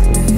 Thank you.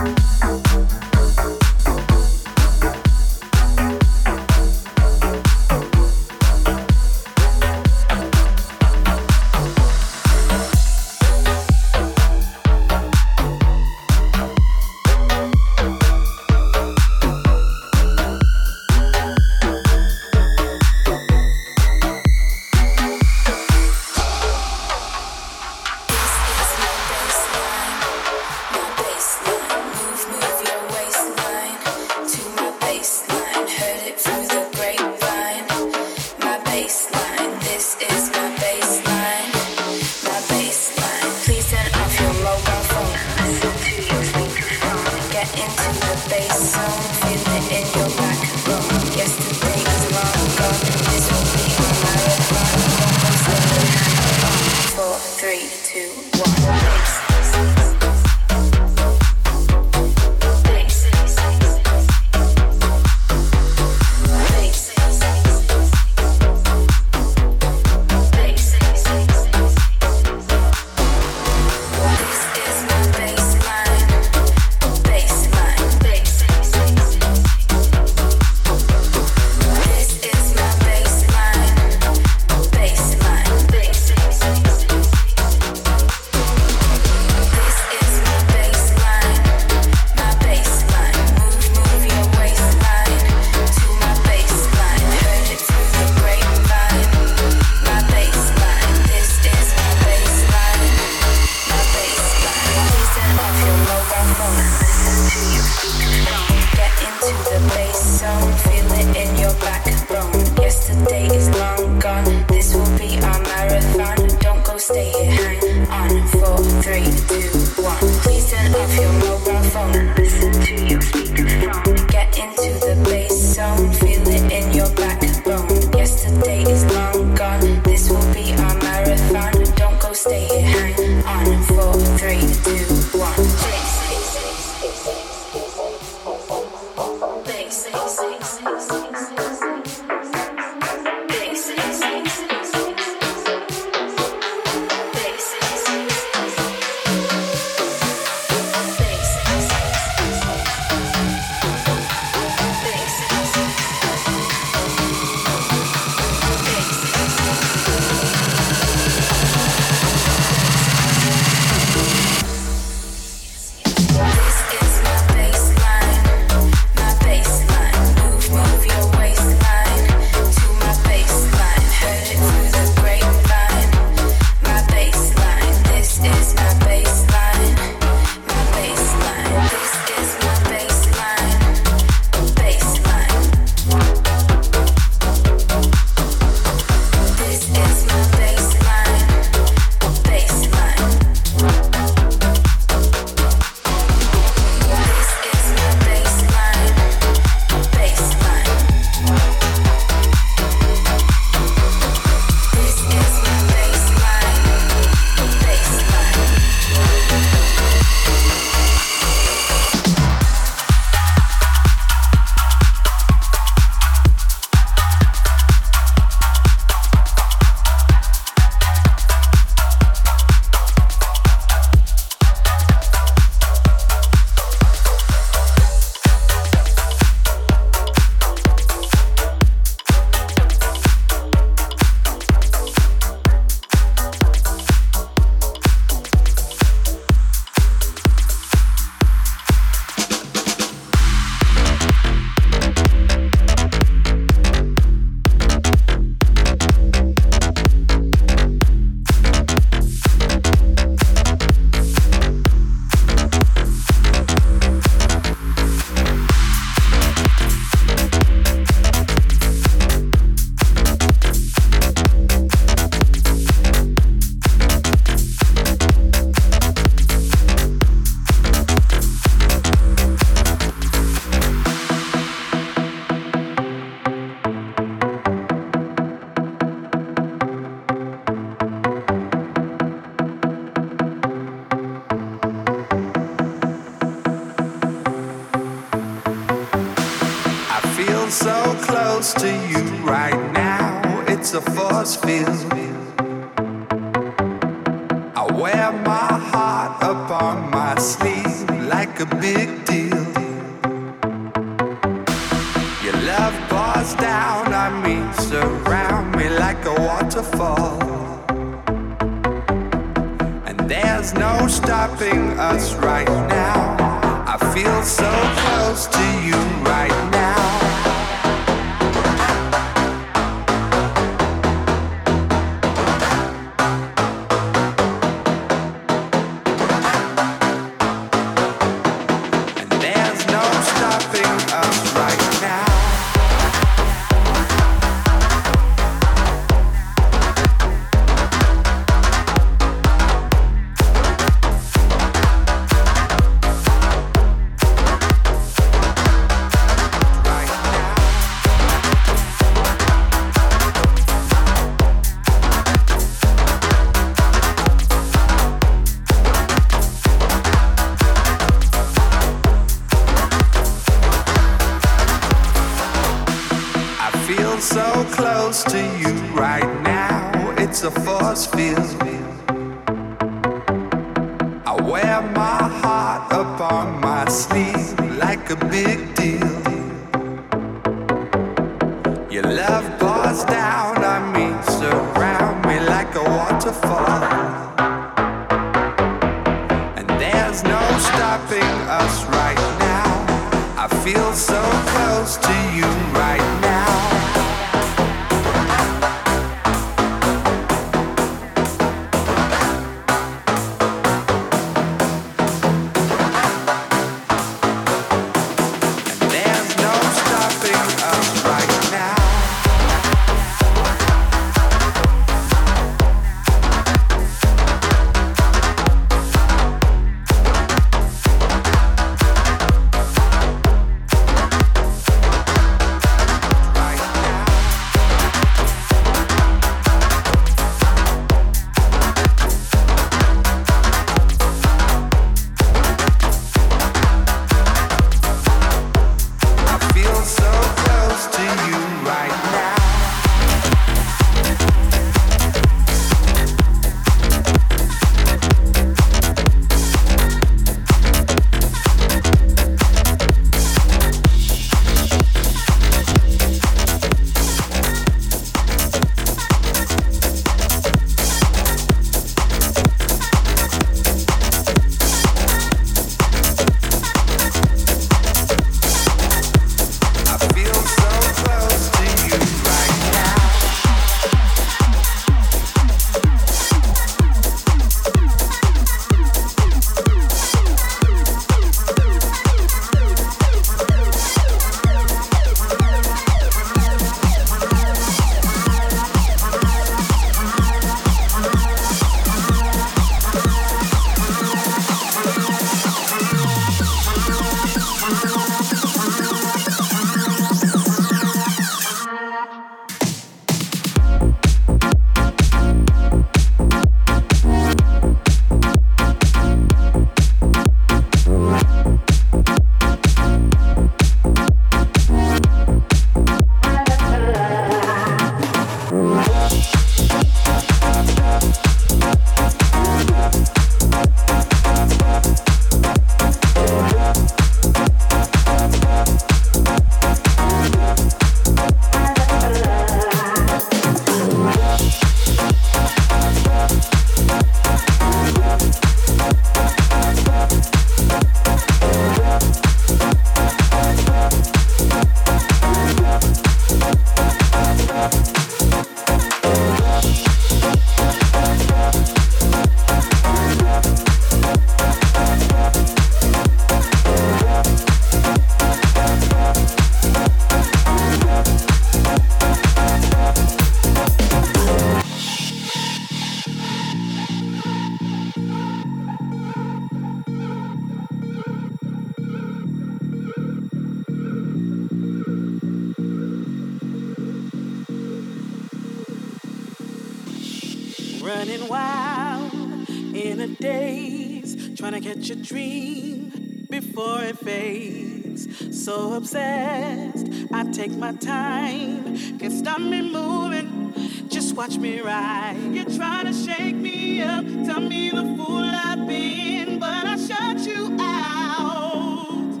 obsessed, I take my time. Can't stop me moving, just watch me ride. You're trying to shake me up, tell me the fool I've been, but I shut you out.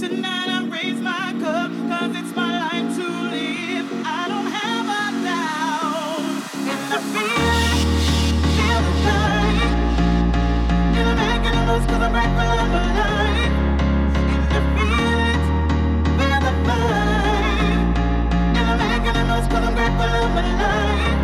Tonight I raise my cup, cause it's my life to live. I don't have a doubt. And I feel it, feel the night. And I'm making the most cause I'm right love alive. I'm right love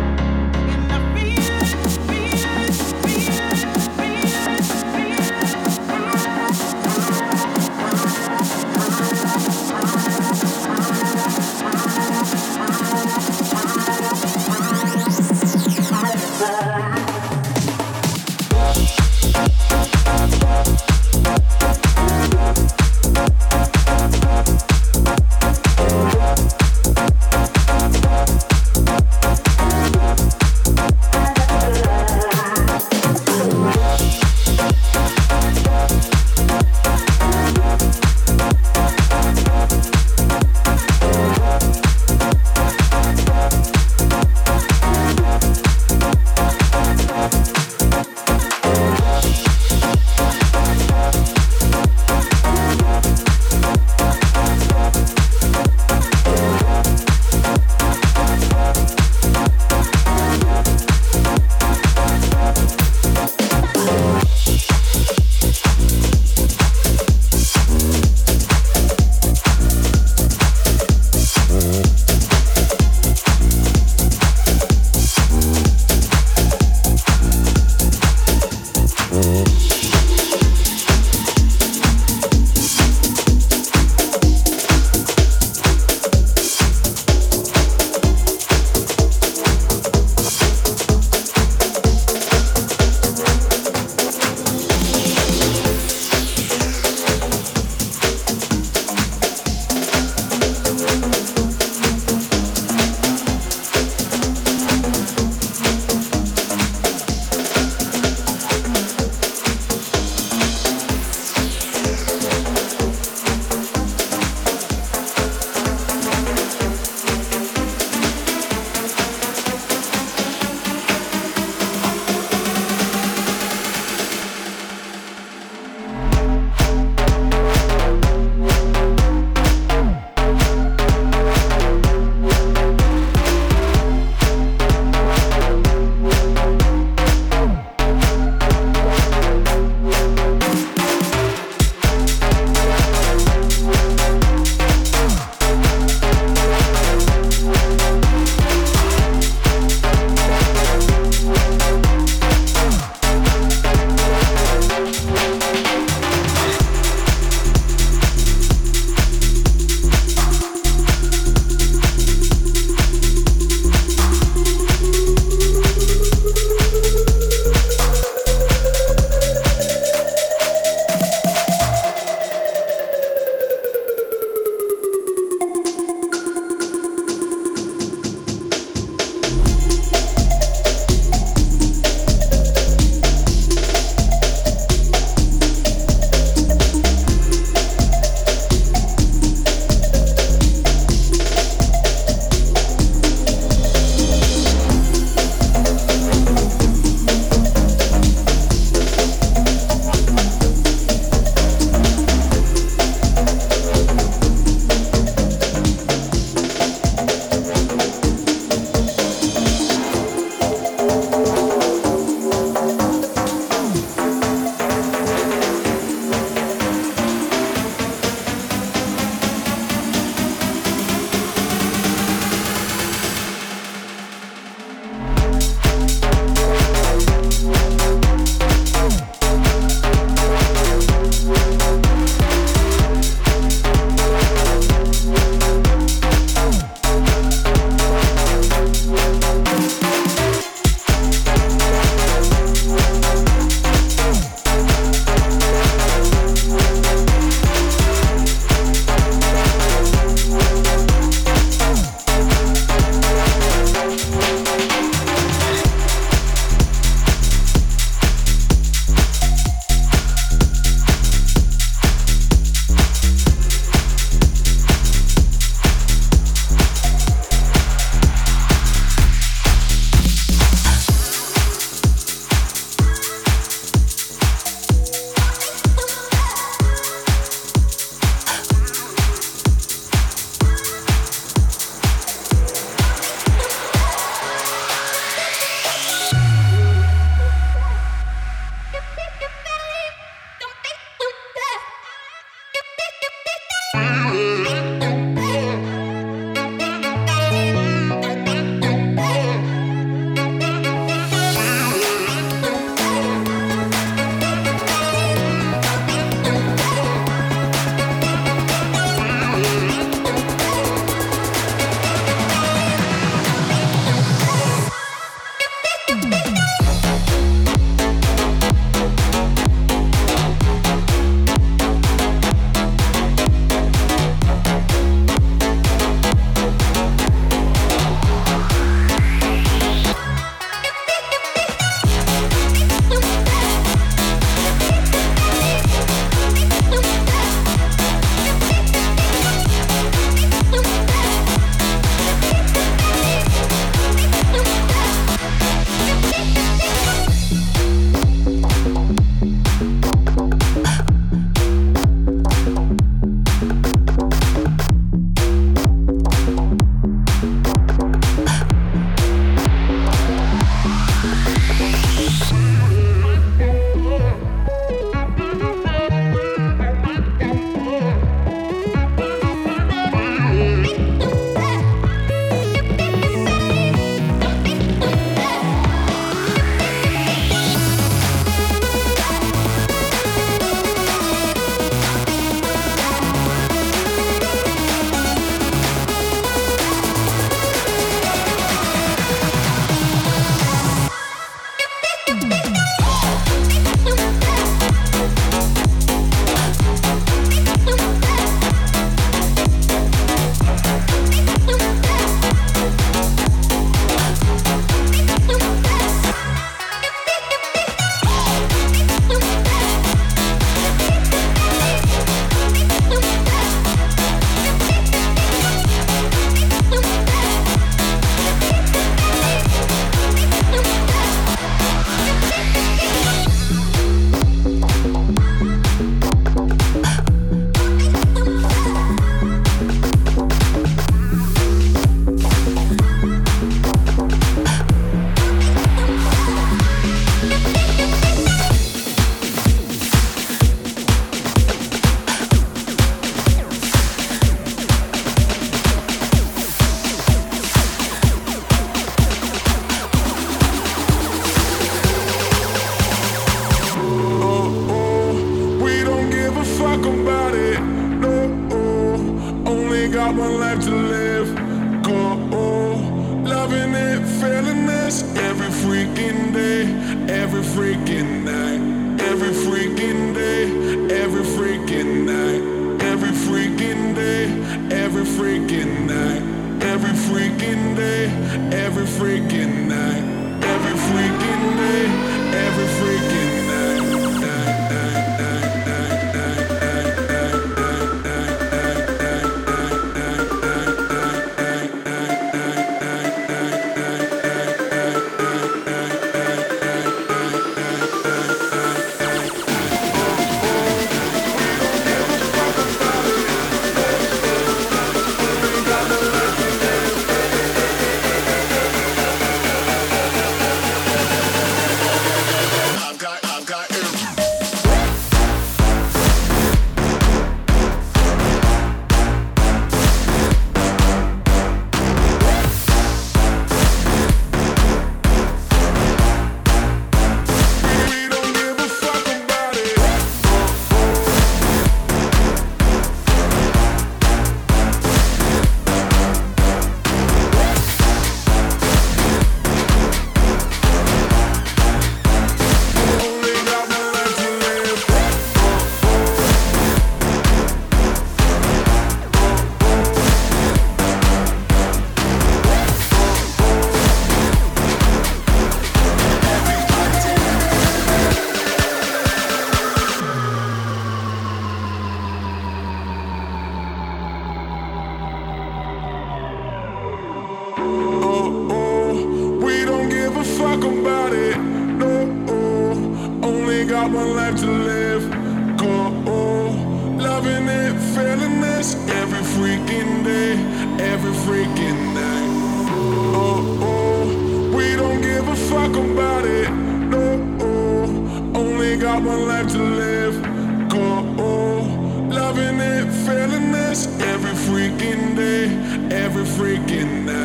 freaking out.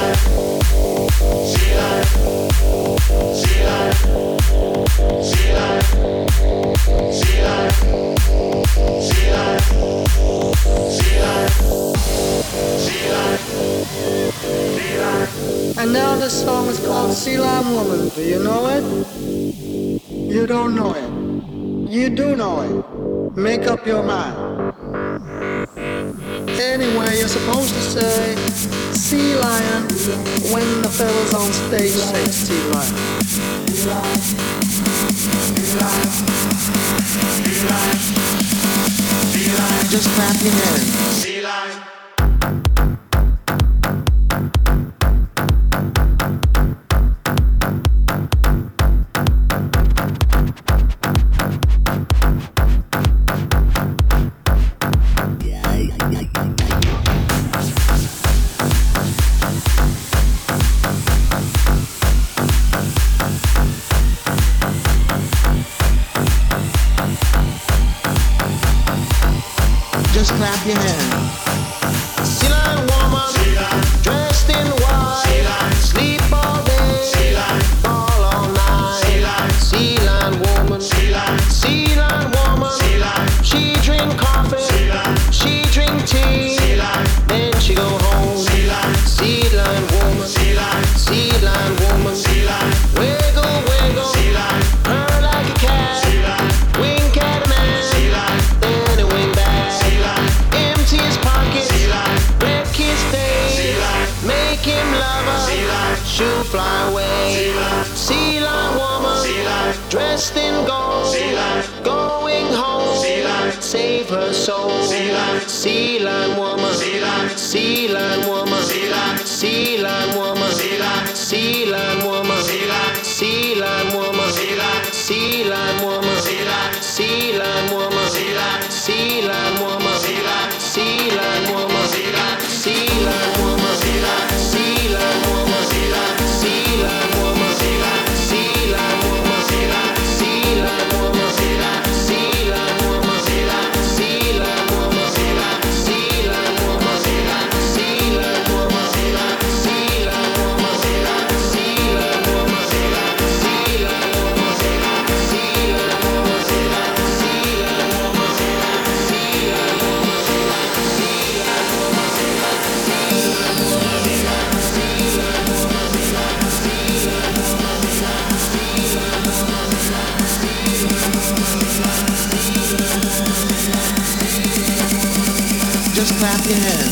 up your mind. Anyway, you're supposed to say Sea Lion when the fellas on stage say Sea Lion. diver, sea life, fly away, sea life, sea life woman, sea life, dressed in gold, sea life, going home, sea life, save her soul, sea life, sea life woman, sea life, sea life woman, sea life, sea life woman, sea life, sea life woman, sea life, sea life woman, sea life, sea life woman, sea life, sea life again.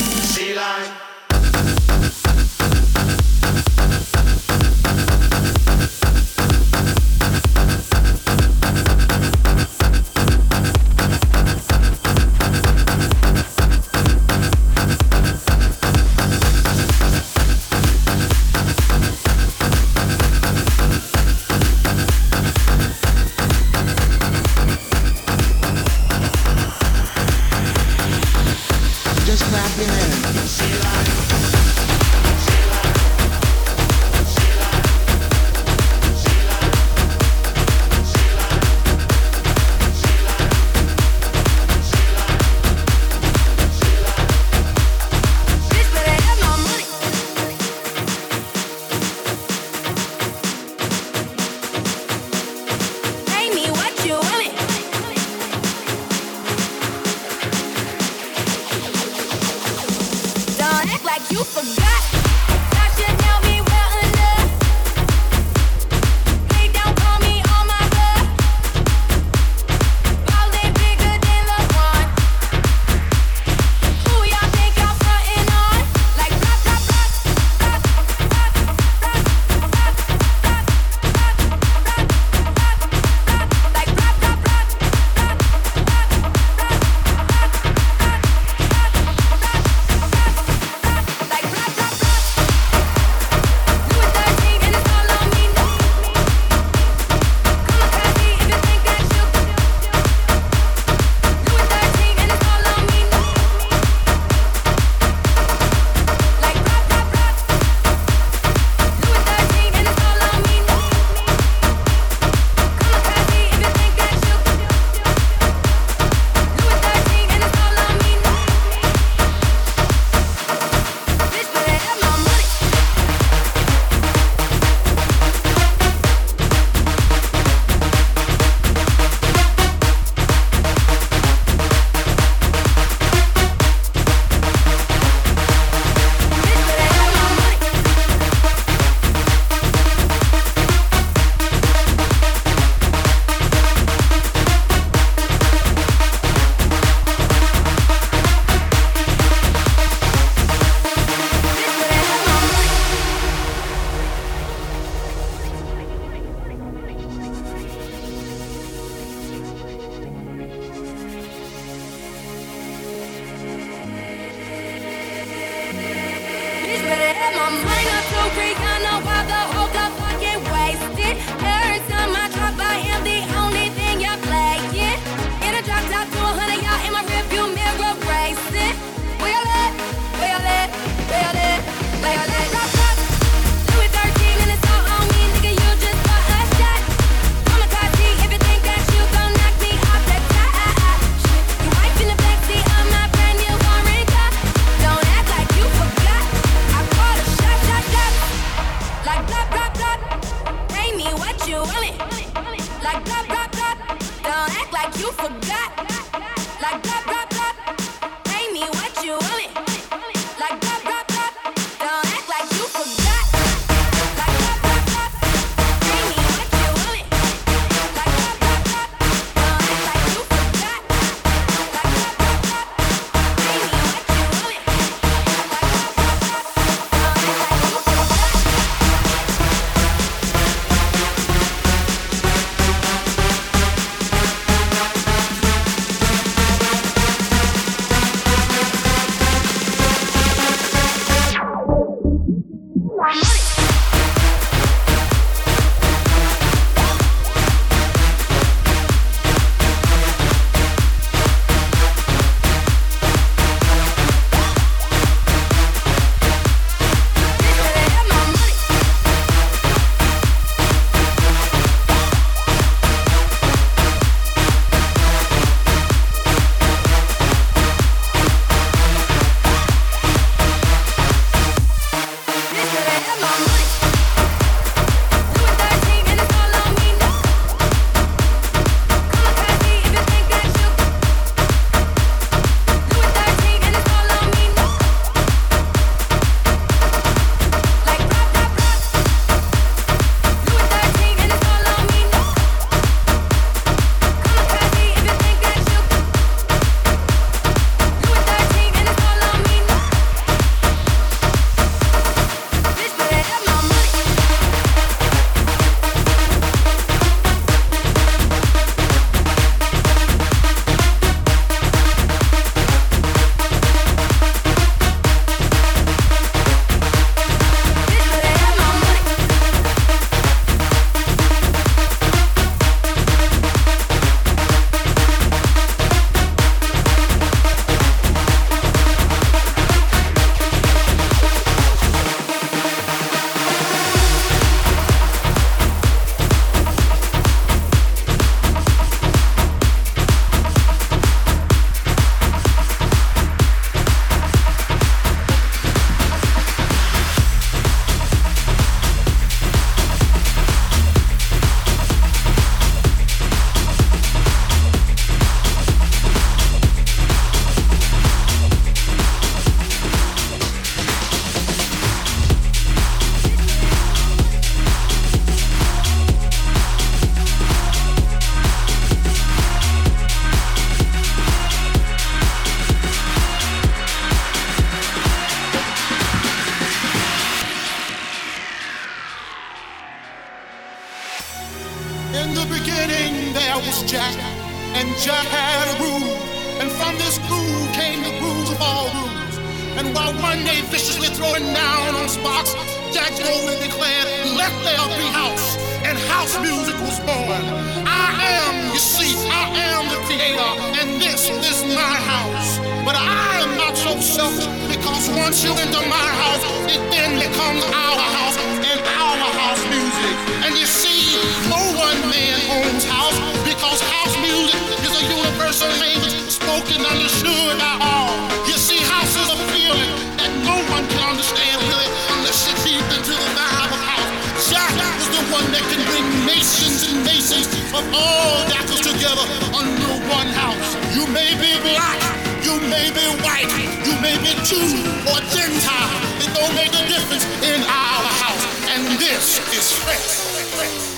together under one house. You may be black, you may be white, you may be Jew or Gentile. It don't make a difference in our house. And this is faith.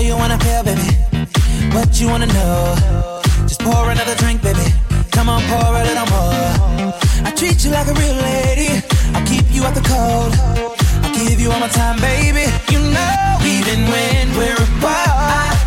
You wanna feel, baby. What you wanna know. Just pour another drink, baby. Come on, pour a little more. I treat you like a real lady. I'll keep you out the cold. I'll give you all my time, baby. You know, even when we're apart.